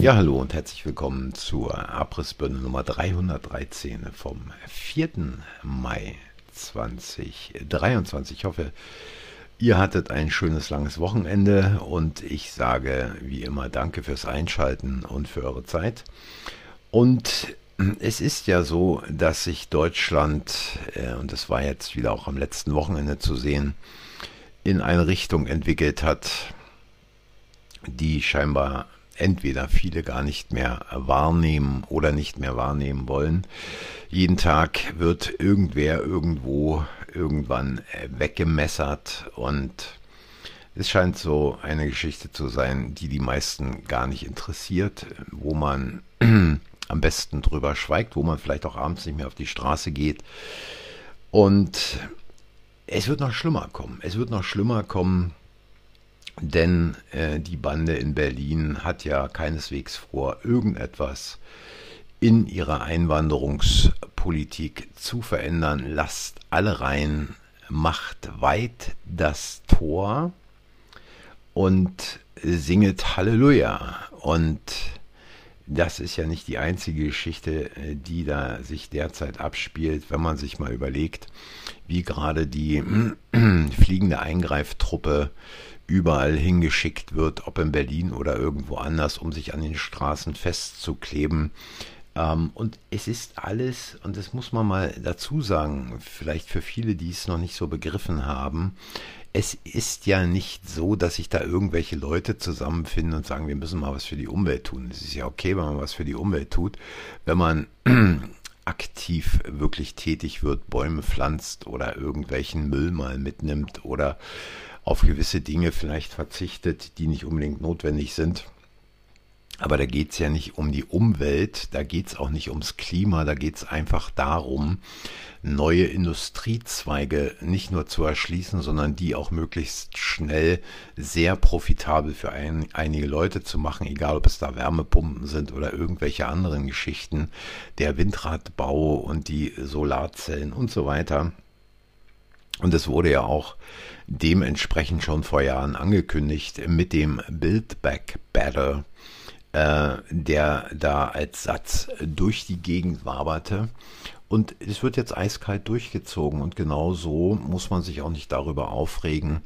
Ja, hallo und herzlich willkommen zur Abrissbirne Nummer 313 vom 4. Mai 2023. Ich hoffe, ihr hattet ein schönes langes Wochenende und ich sage wie immer danke fürs Einschalten und für eure Zeit. Und es ist ja so, dass sich Deutschland, äh, und das war jetzt wieder auch am letzten Wochenende zu sehen, in eine Richtung entwickelt hat, die scheinbar entweder viele gar nicht mehr wahrnehmen oder nicht mehr wahrnehmen wollen. Jeden Tag wird irgendwer irgendwo irgendwann äh, weggemessert und es scheint so eine Geschichte zu sein, die die meisten gar nicht interessiert, wo man am besten drüber schweigt, wo man vielleicht auch abends nicht mehr auf die Straße geht. Und es wird noch schlimmer kommen. Es wird noch schlimmer kommen, denn äh, die Bande in Berlin hat ja keineswegs vor, irgendetwas in ihrer Einwanderungspolitik zu verändern. Lasst alle rein, macht weit das Tor und singet Halleluja. Und das ist ja nicht die einzige Geschichte, äh, die da sich derzeit abspielt, wenn man sich mal überlegt, wie gerade die fliegende Eingreiftruppe überall hingeschickt wird, ob in Berlin oder irgendwo anders, um sich an den Straßen festzukleben. Ähm, und es ist alles, und das muss man mal dazu sagen, vielleicht für viele, die es noch nicht so begriffen haben, es ist ja nicht so, dass sich da irgendwelche Leute zusammenfinden und sagen, wir müssen mal was für die Umwelt tun. Es ist ja okay, wenn man was für die Umwelt tut, wenn man aktiv wirklich tätig wird, Bäume pflanzt oder irgendwelchen Müll mal mitnimmt oder auf gewisse Dinge vielleicht verzichtet, die nicht unbedingt notwendig sind. Aber da geht es ja nicht um die Umwelt, da geht es auch nicht ums Klima, da geht es einfach darum, neue Industriezweige nicht nur zu erschließen, sondern die auch möglichst schnell sehr profitabel für ein, einige Leute zu machen, egal ob es da Wärmepumpen sind oder irgendwelche anderen Geschichten, der Windradbau und die Solarzellen und so weiter. Und es wurde ja auch dementsprechend schon vor Jahren angekündigt mit dem Build Back Better, äh, der da als Satz durch die Gegend waberte. Und es wird jetzt eiskalt durchgezogen und genau so muss man sich auch nicht darüber aufregen,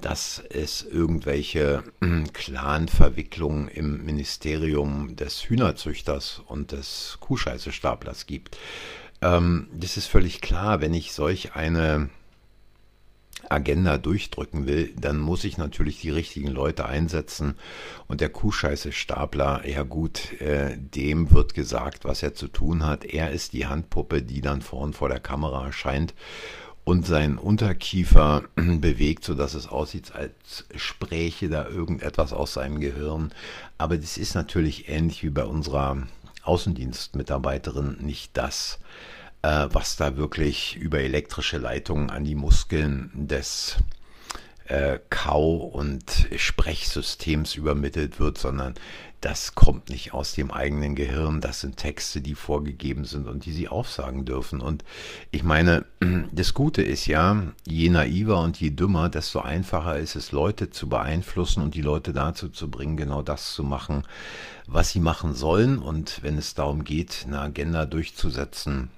dass es irgendwelche äh, Clan-Verwicklungen im Ministerium des Hühnerzüchters und des Kuhscheißestaplers gibt. Ähm, das ist völlig klar, wenn ich solch eine Agenda durchdrücken will, dann muss ich natürlich die richtigen Leute einsetzen. Und der Kuhscheiße-Stapler, ja gut, äh, dem wird gesagt, was er zu tun hat. Er ist die Handpuppe, die dann vorn vor der Kamera erscheint und seinen Unterkiefer bewegt, sodass es aussieht, als spräche da irgendetwas aus seinem Gehirn. Aber das ist natürlich ähnlich wie bei unserer Außendienstmitarbeiterin nicht das, äh, was da wirklich über elektrische Leitungen an die Muskeln des äh, Kau- und Sprechsystems übermittelt wird, sondern das kommt nicht aus dem eigenen Gehirn. Das sind Texte, die vorgegeben sind und die sie aufsagen dürfen. Und ich meine, das Gute ist ja, je naiver und je dümmer, desto einfacher ist es, Leute zu beeinflussen und die Leute dazu zu bringen, genau das zu machen, was sie machen sollen. Und wenn es darum geht, eine Agenda durchzusetzen,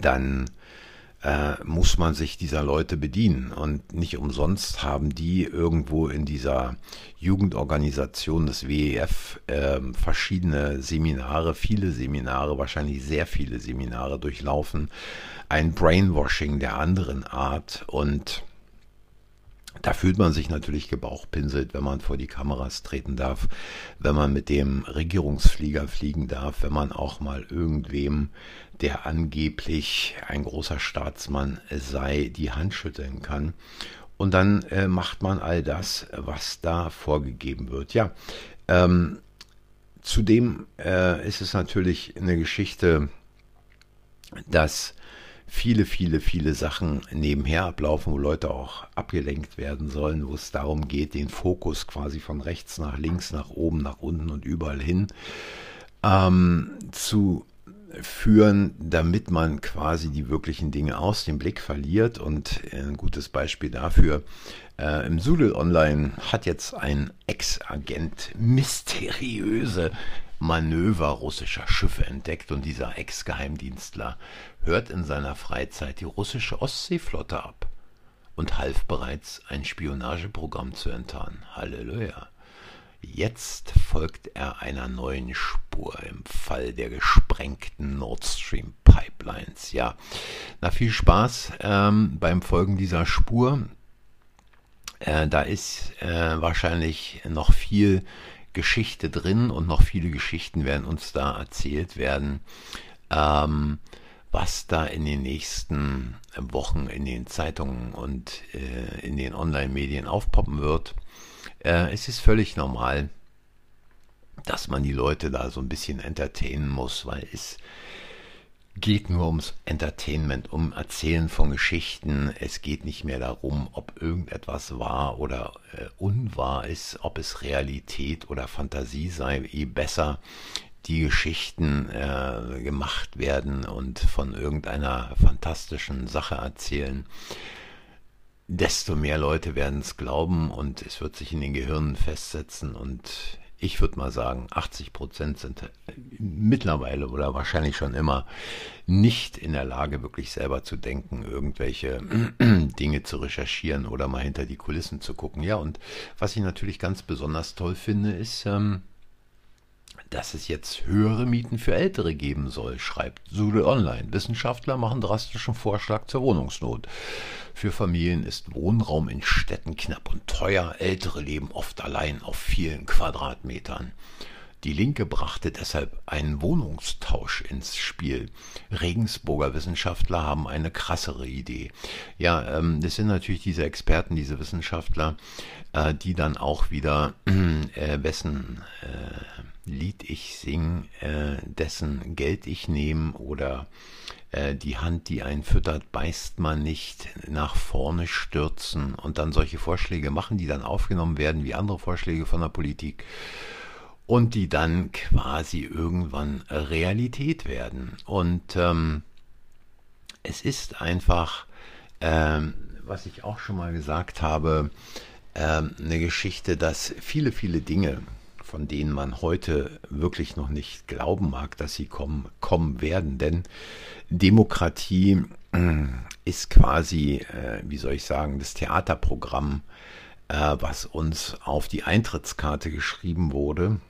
dann äh, muss man sich dieser Leute bedienen. Und nicht umsonst haben die irgendwo in dieser Jugendorganisation des WEF äh, verschiedene Seminare, viele Seminare, wahrscheinlich sehr viele Seminare durchlaufen. Ein Brainwashing der anderen Art und da fühlt man sich natürlich gebauchpinselt, wenn man vor die Kameras treten darf, wenn man mit dem Regierungsflieger fliegen darf, wenn man auch mal irgendwem, der angeblich ein großer Staatsmann sei, die Hand schütteln kann. Und dann äh, macht man all das, was da vorgegeben wird. Ja, ähm, zudem äh, ist es natürlich eine Geschichte, dass viele, viele, viele Sachen nebenher ablaufen, wo Leute auch abgelenkt werden sollen, wo es darum geht, den Fokus quasi von rechts nach links, nach oben, nach unten und überall hin ähm, zu führen, damit man quasi die wirklichen Dinge aus dem Blick verliert. Und ein gutes Beispiel dafür, äh, im Sudel Online hat jetzt ein Ex-Agent mysteriöse Manöver russischer Schiffe entdeckt und dieser Ex-Geheimdienstler hört in seiner Freizeit die russische Ostseeflotte ab und half bereits ein Spionageprogramm zu enttarnen. Halleluja. Jetzt folgt er einer neuen Spur im Fall der gesprengten Nord Stream Pipelines. Ja, na viel Spaß ähm, beim Folgen dieser Spur. Äh, da ist äh, wahrscheinlich noch viel Geschichte drin und noch viele Geschichten werden uns da erzählt werden, ähm, was da in den nächsten Wochen in den Zeitungen und äh, in den Online-Medien aufpoppen wird. Äh, es ist völlig normal, dass man die Leute da so ein bisschen entertainen muss, weil es geht nur ums Entertainment, um Erzählen von Geschichten. Es geht nicht mehr darum, ob irgendetwas wahr oder äh, unwahr ist, ob es Realität oder Fantasie sei. Je besser die Geschichten äh, gemacht werden und von irgendeiner fantastischen Sache erzählen, desto mehr Leute werden es glauben und es wird sich in den Gehirnen festsetzen und ich würde mal sagen, 80 Prozent sind mittlerweile oder wahrscheinlich schon immer nicht in der Lage, wirklich selber zu denken, irgendwelche Dinge zu recherchieren oder mal hinter die Kulissen zu gucken. Ja, und was ich natürlich ganz besonders toll finde, ist, ähm, dass es jetzt höhere Mieten für Ältere geben soll, schreibt Sude Online. Wissenschaftler machen drastischen Vorschlag zur Wohnungsnot. Für Familien ist Wohnraum in Städten knapp und teuer. Ältere leben oft allein auf vielen Quadratmetern. Die Linke brachte deshalb einen Wohnungstausch ins Spiel. Regensburger Wissenschaftler haben eine krassere Idee. Ja, ähm, das sind natürlich diese Experten, diese Wissenschaftler, äh, die dann auch wieder, äh, wessen äh, Lied ich sing, äh, dessen Geld ich nehme oder äh, die Hand, die einen füttert, beißt man nicht, nach vorne stürzen und dann solche Vorschläge machen, die dann aufgenommen werden wie andere Vorschläge von der Politik und die dann quasi irgendwann Realität werden. Und ähm, es ist einfach, ähm, was ich auch schon mal gesagt habe, ähm, eine Geschichte, dass viele, viele Dinge, von denen man heute wirklich noch nicht glauben mag, dass sie kommen, kommen werden. Denn Demokratie äh, ist quasi, äh, wie soll ich sagen, das Theaterprogramm, äh, was uns auf die Eintrittskarte geschrieben wurde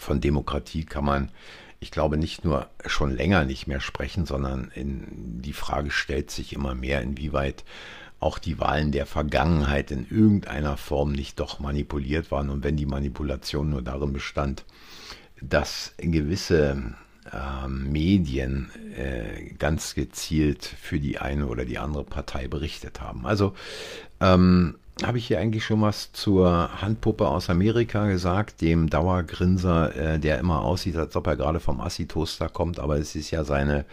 von Demokratie kann man, ich glaube, nicht nur schon länger nicht mehr sprechen, sondern in, die Frage stellt sich immer mehr, inwieweit auch die Wahlen der Vergangenheit in irgendeiner Form nicht doch manipuliert waren. Und wenn die Manipulation nur darin bestand, dass gewisse äh, Medien äh, ganz gezielt für die eine oder die andere Partei berichtet haben. Also ähm, habe ich hier eigentlich schon was zur Handpuppe aus Amerika gesagt, dem Dauergrinser, äh, der immer aussieht, als ob er gerade vom Assi-Toaster kommt, aber es ist ja seine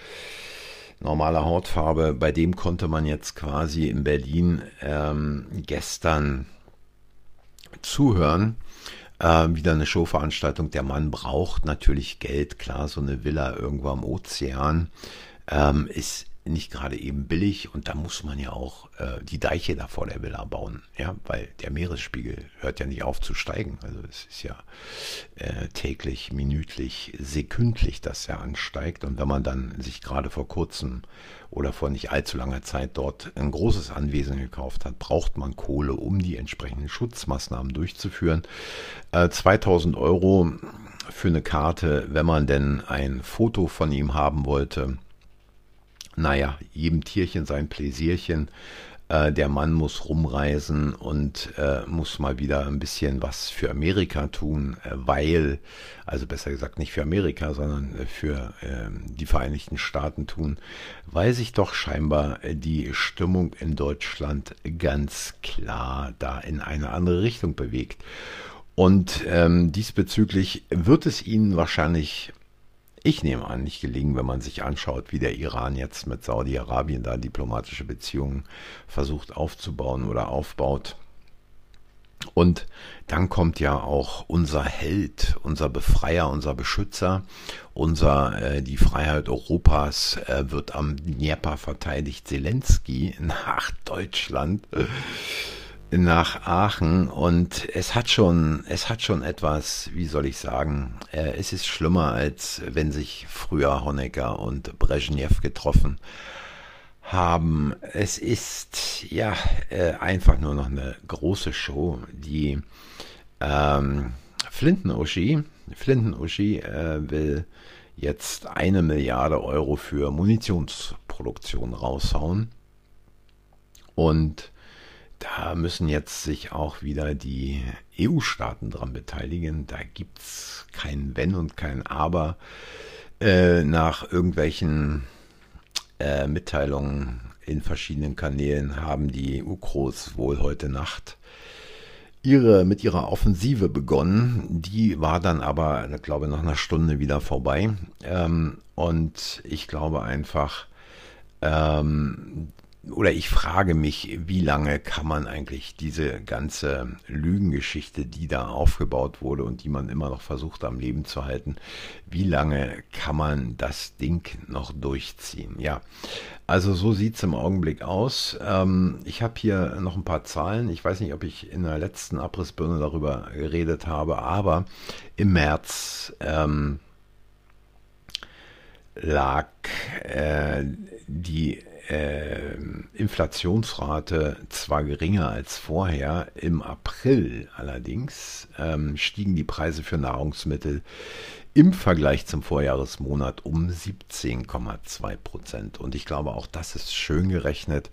normale Hautfarbe. Bei dem konnte man jetzt quasi in Berlin ähm, gestern zuhören. Äh, wieder eine Showveranstaltung. Der Mann braucht natürlich Geld, klar, so eine Villa irgendwo am Ozean ähm, ist nicht gerade eben billig und da muss man ja auch äh, die Deiche da vor der Villa bauen, ja, weil der Meeresspiegel hört ja nicht auf zu steigen. Also es ist ja äh, täglich, minütlich, sekündlich, dass er ansteigt und wenn man dann sich gerade vor kurzem oder vor nicht allzu langer Zeit dort ein großes Anwesen gekauft hat, braucht man Kohle, um die entsprechenden Schutzmaßnahmen durchzuführen. Äh, 2000 Euro für eine Karte, wenn man denn ein Foto von ihm haben wollte, naja, jedem Tierchen sein Pläsierchen. Äh, der Mann muss rumreisen und äh, muss mal wieder ein bisschen was für Amerika tun, äh, weil, also besser gesagt nicht für Amerika, sondern äh, für ähm, die Vereinigten Staaten tun, weil sich doch scheinbar äh, die Stimmung in Deutschland ganz klar da in eine andere Richtung bewegt. Und ähm, diesbezüglich wird es Ihnen wahrscheinlich ich nehme an, nicht gelingen, wenn man sich anschaut, wie der Iran jetzt mit Saudi-Arabien da diplomatische Beziehungen versucht aufzubauen oder aufbaut. Und dann kommt ja auch unser Held, unser Befreier, unser Beschützer, unser äh, die Freiheit Europas äh, wird am Dnieper verteidigt, Zelensky nach Deutschland, nach Aachen und es hat schon, es hat schon etwas, wie soll ich sagen, äh, es ist schlimmer als wenn sich früher Honecker und Brezhnev getroffen haben. Es ist ja äh, einfach nur noch eine große Show, die ähm, Flinten-Uschi, Flinten-Uschi äh, will jetzt eine Milliarde Euro für Munitionsproduktion raushauen. Und da müssen jetzt sich auch wieder die EU-Staaten dran beteiligen. Da gibt es kein Wenn und kein Aber. Äh, nach irgendwelchen äh, Mitteilungen in verschiedenen Kanälen haben die UKROs wohl heute Nacht ihre, mit ihrer Offensive begonnen. Die war dann aber, ich glaube, nach einer Stunde wieder vorbei. Ähm, und ich glaube einfach, ähm, oder ich frage mich, wie lange kann man eigentlich diese ganze Lügengeschichte, die da aufgebaut wurde und die man immer noch versucht am Leben zu halten, wie lange kann man das Ding noch durchziehen? Ja, also so sieht es im Augenblick aus. Ähm, ich habe hier noch ein paar Zahlen. Ich weiß nicht, ob ich in der letzten Abrissbirne darüber geredet habe, aber im März ähm, lag äh, die äh, Inflationsrate zwar geringer als vorher, im April allerdings ähm, stiegen die Preise für Nahrungsmittel im Vergleich zum Vorjahresmonat um 17,2 Prozent. Und ich glaube, auch das ist schön gerechnet.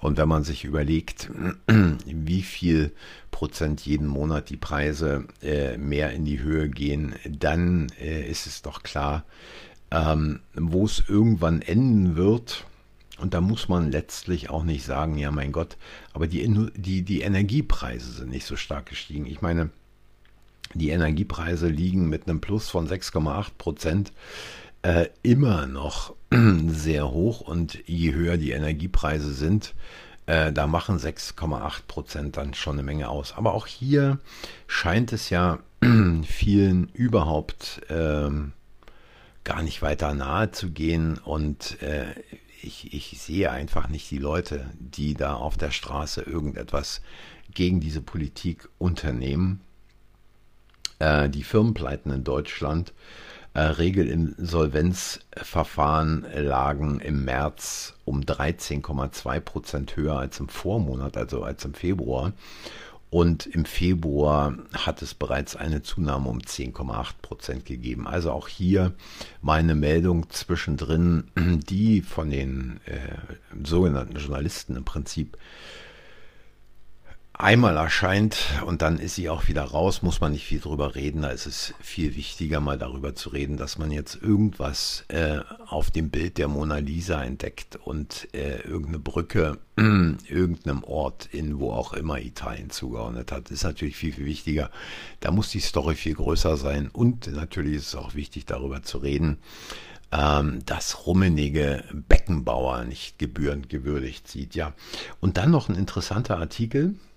Und wenn man sich überlegt, wie viel Prozent jeden Monat die Preise äh, mehr in die Höhe gehen, dann äh, ist es doch klar, ähm, wo es irgendwann enden wird und da muss man letztlich auch nicht sagen, ja mein Gott, aber die, die, die Energiepreise sind nicht so stark gestiegen. Ich meine, die Energiepreise liegen mit einem Plus von 6,8 Prozent äh, immer noch sehr hoch und je höher die Energiepreise sind, äh, da machen 6,8 Prozent dann schon eine Menge aus. Aber auch hier scheint es ja vielen überhaupt äh, gar nicht weiter nahe zu gehen und äh, ich, ich sehe einfach nicht die Leute, die da auf der Straße irgendetwas gegen diese Politik unternehmen. Äh, die Firmenpleiten in Deutschland, äh, Regelinsolvenzverfahren lagen im März um 13,2 Prozent höher als im Vormonat, also als im Februar. Und im Februar hat es bereits eine Zunahme um 10,8 Prozent gegeben. Also auch hier meine Meldung zwischendrin, die von den äh, sogenannten Journalisten im Prinzip einmal erscheint und dann ist sie auch wieder raus, muss man nicht viel drüber reden. Da ist es viel wichtiger, mal darüber zu reden, dass man jetzt irgendwas äh, auf dem Bild der Mona Lisa entdeckt und äh, irgendeine Brücke, irgendeinem Ort in wo auch immer Italien zugeordnet hat, ist natürlich viel, viel wichtiger. Da muss die Story viel größer sein und natürlich ist es auch wichtig, darüber zu reden ähm, dass Rummenige Beckenbauer nicht gebührend gewürdigt sieht. Ja, und dann noch ein interessanter Artikel äh,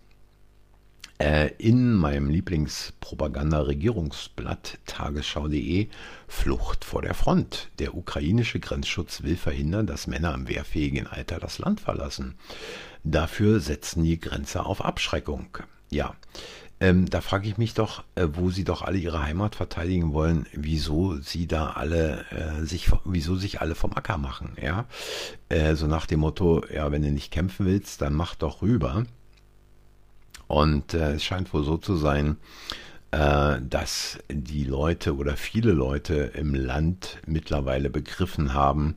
in meinem Lieblingspropaganda-Regierungsblatt tagesschau.de Flucht vor der Front. Der ukrainische Grenzschutz will verhindern, dass Männer im wehrfähigen Alter das Land verlassen. Dafür setzen die Grenze auf Abschreckung. Ja, ähm, da frage ich mich doch, äh, wo sie doch alle ihre Heimat verteidigen wollen, wieso sie da alle äh, sich, wieso sich alle vom Acker machen, ja? Äh, so nach dem Motto, ja, wenn du nicht kämpfen willst, dann mach doch rüber. Und äh, es scheint wohl so zu sein, äh, dass die Leute oder viele Leute im Land mittlerweile begriffen haben,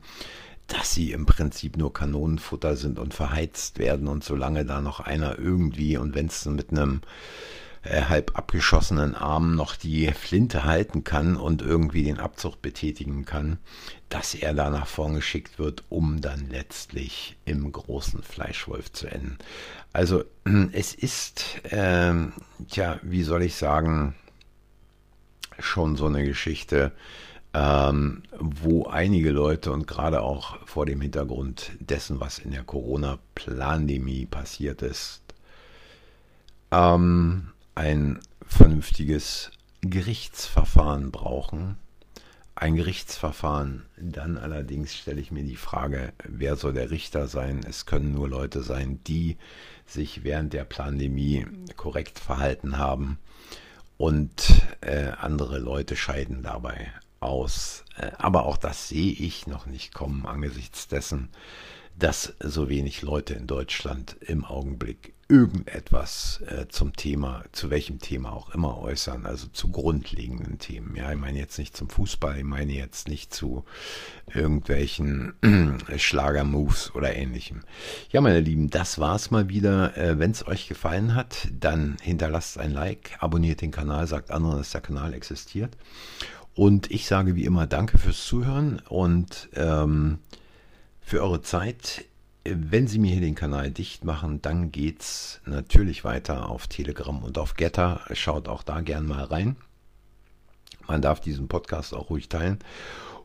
dass sie im Prinzip nur Kanonenfutter sind und verheizt werden und solange da noch einer irgendwie und wenn es mit einem äh, halb abgeschossenen Arm noch die Flinte halten kann und irgendwie den Abzug betätigen kann, dass er da nach vorn geschickt wird, um dann letztlich im großen Fleischwolf zu enden. Also es ist, ähm, tja, wie soll ich sagen, schon so eine Geschichte, ähm, wo einige Leute und gerade auch vor dem Hintergrund dessen, was in der Corona-Pandemie passiert ist, ähm, ein vernünftiges Gerichtsverfahren brauchen. Ein Gerichtsverfahren, dann allerdings stelle ich mir die Frage, wer soll der Richter sein? Es können nur Leute sein, die sich während der Pandemie korrekt verhalten haben und äh, andere Leute scheiden dabei aus. Äh, aber auch das sehe ich noch nicht kommen angesichts dessen, dass so wenig Leute in Deutschland im Augenblick irgendetwas äh, zum Thema, zu welchem Thema auch immer äußern, also zu grundlegenden Themen. Ja, ich meine jetzt nicht zum Fußball, ich meine jetzt nicht zu irgendwelchen Schlagermoves oder ähnlichem. Ja, meine Lieben, das war's mal wieder. Äh, Wenn es euch gefallen hat, dann hinterlasst ein Like, abonniert den Kanal, sagt anderen, dass der Kanal existiert. Und ich sage wie immer Danke fürs Zuhören und ähm, für eure Zeit. Wenn Sie mir hier den Kanal dicht machen, dann geht's natürlich weiter auf Telegram und auf Getter. Schaut auch da gern mal rein. Man darf diesen Podcast auch ruhig teilen.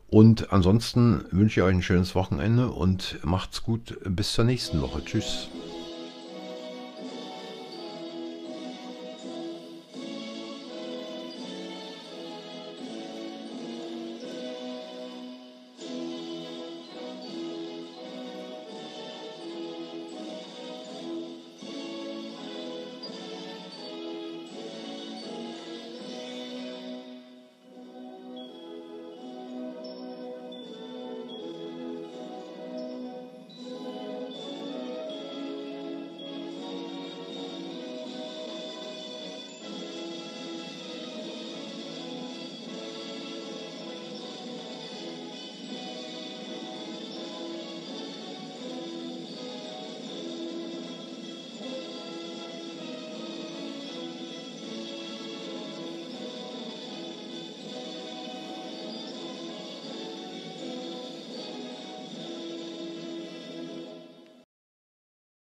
Und ansonsten wünsche ich euch ein schönes Wochenende und macht's gut. Bis zur nächsten Woche. Tschüss.